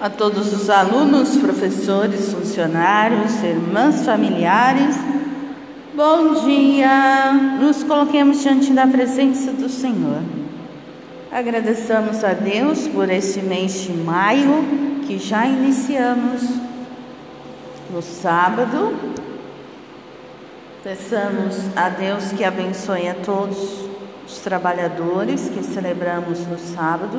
a todos os alunos, professores, funcionários, irmãs, familiares. Bom dia! Nos coloquemos diante da presença do Senhor. Agradecemos a Deus por este mês de maio que já iniciamos no sábado. Peçamos a Deus que abençoe a todos os trabalhadores que celebramos no sábado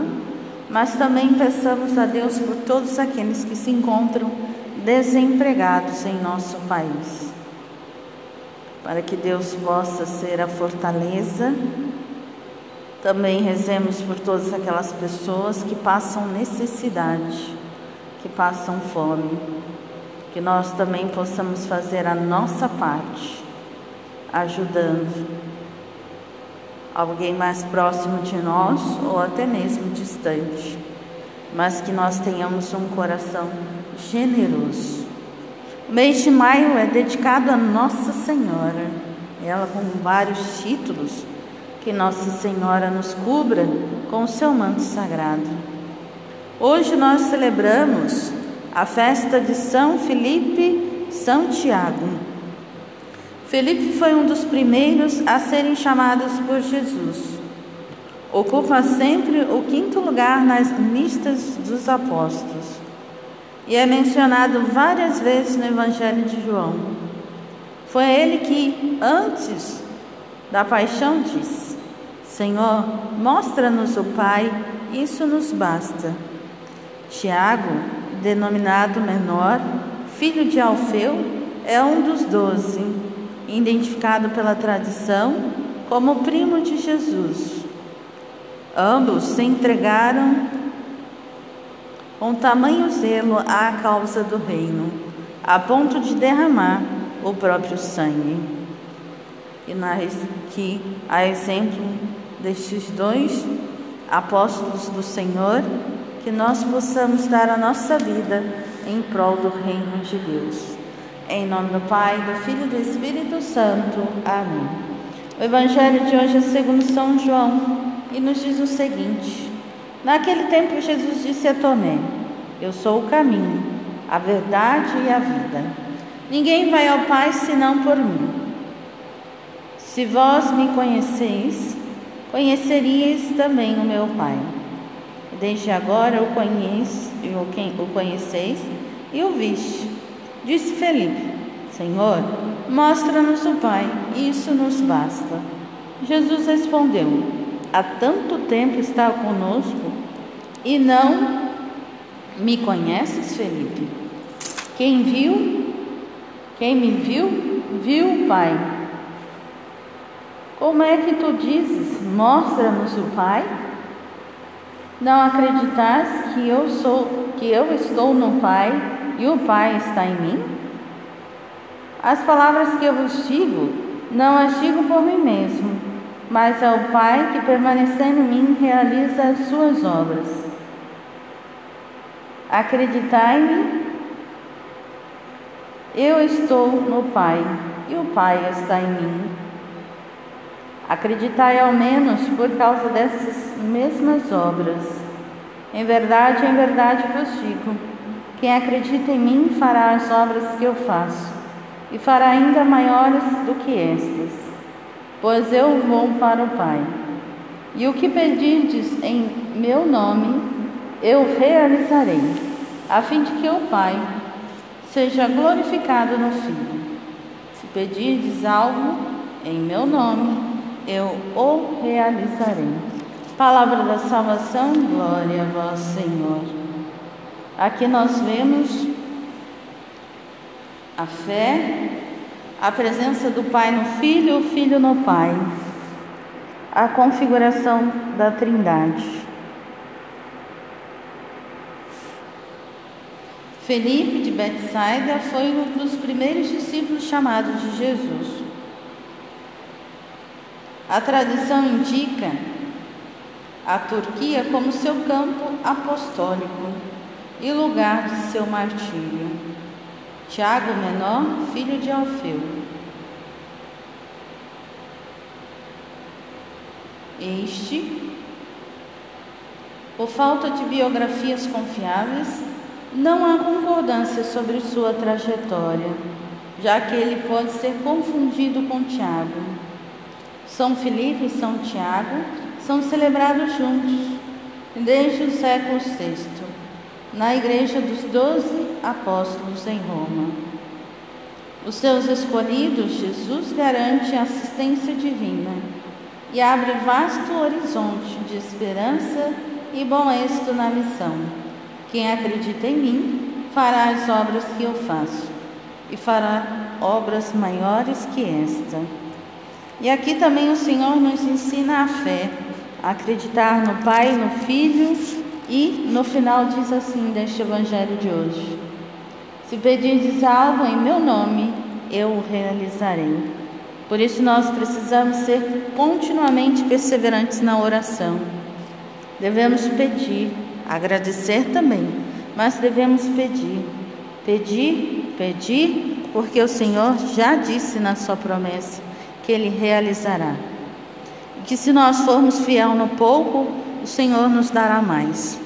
mas também peçamos a Deus por todos aqueles que se encontram desempregados em nosso país, para que Deus possa ser a fortaleza. Também rezemos por todas aquelas pessoas que passam necessidade, que passam fome, que nós também possamos fazer a nossa parte, ajudando alguém mais próximo de nós ou até mesmo distante, mas que nós tenhamos um coração generoso. O mês de maio é dedicado a Nossa Senhora, ela com vários títulos, que Nossa Senhora nos cubra com o seu manto sagrado. Hoje nós celebramos a festa de São Felipe Santiago Felipe foi um dos primeiros a serem chamados por Jesus. Ocupa sempre o quinto lugar nas listas dos apóstolos e é mencionado várias vezes no Evangelho de João. Foi ele que, antes da paixão, disse: Senhor, mostra-nos o Pai, isso nos basta. Tiago, denominado menor, filho de Alfeu, é um dos doze identificado pela tradição como primo de Jesus. Ambos se entregaram com tamanho zelo à causa do reino, a ponto de derramar o próprio sangue. E na, que, a exemplo destes dois apóstolos do Senhor, que nós possamos dar a nossa vida em prol do reino de Deus. Em nome do Pai, do Filho e do Espírito Santo. Amém. O Evangelho de hoje é segundo São João e nos diz o seguinte: Naquele tempo Jesus disse a Tomé: Eu sou o caminho, a verdade e a vida. Ninguém vai ao Pai senão por mim. Se vós me conheceis, conheceríeis também o meu Pai. Desde agora o conheço, o conheceis e o viste. Disse Felipe: Senhor, mostra-nos o Pai, isso nos basta. Jesus respondeu: Há tanto tempo está conosco e não me conheces, Felipe? Quem viu, quem me viu, viu o Pai. Como é que tu dizes: Mostra-nos o Pai? Não acreditas que eu sou, que eu estou no Pai e o Pai está em mim? As palavras que eu vos digo, não as digo por mim mesmo, mas é o Pai que, permanecendo em mim, realiza as suas obras. Acreditai-me, eu estou no Pai e o Pai está em mim. Acreditai ao menos por causa dessas mesmas obras. Em verdade, em verdade vos digo quem acredita em mim fará as obras que eu faço, e fará ainda maiores do que estas, pois eu vou para o Pai. E o que pedirdes em meu nome, eu realizarei, a fim de que o Pai seja glorificado no Filho. Se pedirdes algo em meu nome, eu o realizarei. Palavra da salvação, glória a vós, Senhor. Aqui nós vemos a fé, a presença do Pai no Filho, o Filho no Pai, a configuração da Trindade. Felipe de Betsaida foi um dos primeiros discípulos chamados de Jesus. A tradição indica a Turquia como seu campo apostólico e lugar de seu martírio. Tiago Menor, filho de Alfeu. Este, por falta de biografias confiáveis, Não há concordância sobre sua trajetória, já que ele pode ser confundido com Tiago. São Filipe e São Tiago são celebrados juntos desde o século VI, na Igreja dos Doze Apóstolos em Roma. Os seus escolhidos, Jesus garante assistência divina e abre vasto horizonte de esperança e bom êxito na missão. Quem acredita em mim fará as obras que eu faço e fará obras maiores que esta. E aqui também o Senhor nos ensina a fé, acreditar no Pai, no Filho e no final diz assim deste Evangelho de hoje: Se pedirdes algo em meu nome, eu o realizarei. Por isso nós precisamos ser continuamente perseverantes na oração. Devemos pedir Agradecer também, mas devemos pedir. Pedir, pedir, porque o Senhor já disse na sua promessa que ele realizará. Que se nós formos fiel no pouco, o Senhor nos dará mais.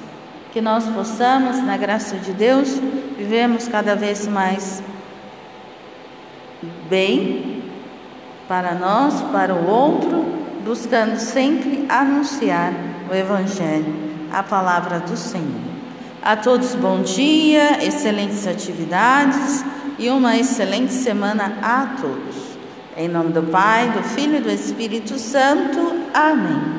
Que nós possamos, na graça de Deus, vivemos cada vez mais bem para nós, para o outro, buscando sempre anunciar o Evangelho a palavra do Senhor. A todos bom dia, excelentes atividades e uma excelente semana a todos. Em nome do Pai, do Filho e do Espírito Santo. Amém.